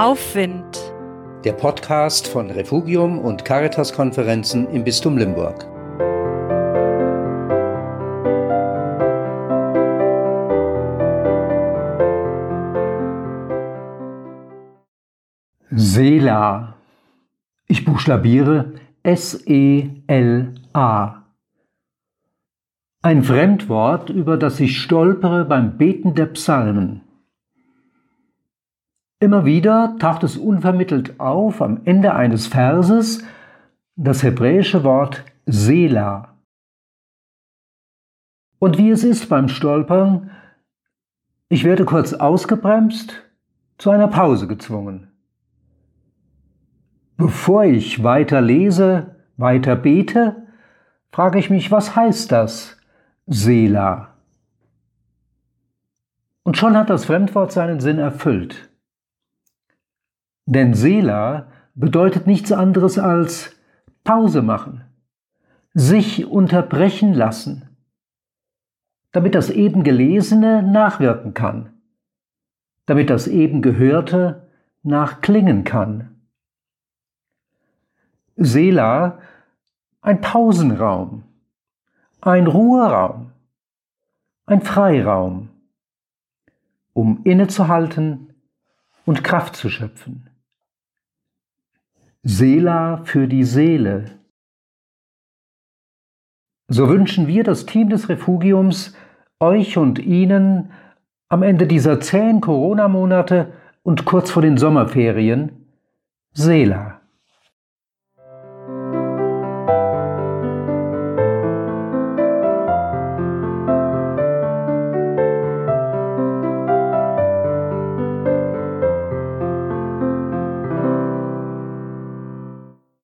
Aufwind. Der Podcast von Refugium und Caritas-Konferenzen im Bistum Limburg. Sela. Ich buchstabiere S-E-L-A. Ein Fremdwort, über das ich stolpere beim Beten der Psalmen. Immer wieder taucht es unvermittelt auf am Ende eines Verses das hebräische Wort Sela. Und wie es ist beim Stolpern, ich werde kurz ausgebremst, zu einer Pause gezwungen. Bevor ich weiter lese, weiter bete, frage ich mich, was heißt das? Sela. Und schon hat das Fremdwort seinen Sinn erfüllt. Denn Sela bedeutet nichts anderes als Pause machen, sich unterbrechen lassen, damit das eben Gelesene nachwirken kann, damit das eben Gehörte nachklingen kann. Sela, ein Pausenraum, ein Ruheraum, ein Freiraum, um innezuhalten und Kraft zu schöpfen. Sela für die Seele. So wünschen wir das Team des Refugiums euch und Ihnen am Ende dieser zähen Corona-Monate und kurz vor den Sommerferien Sela.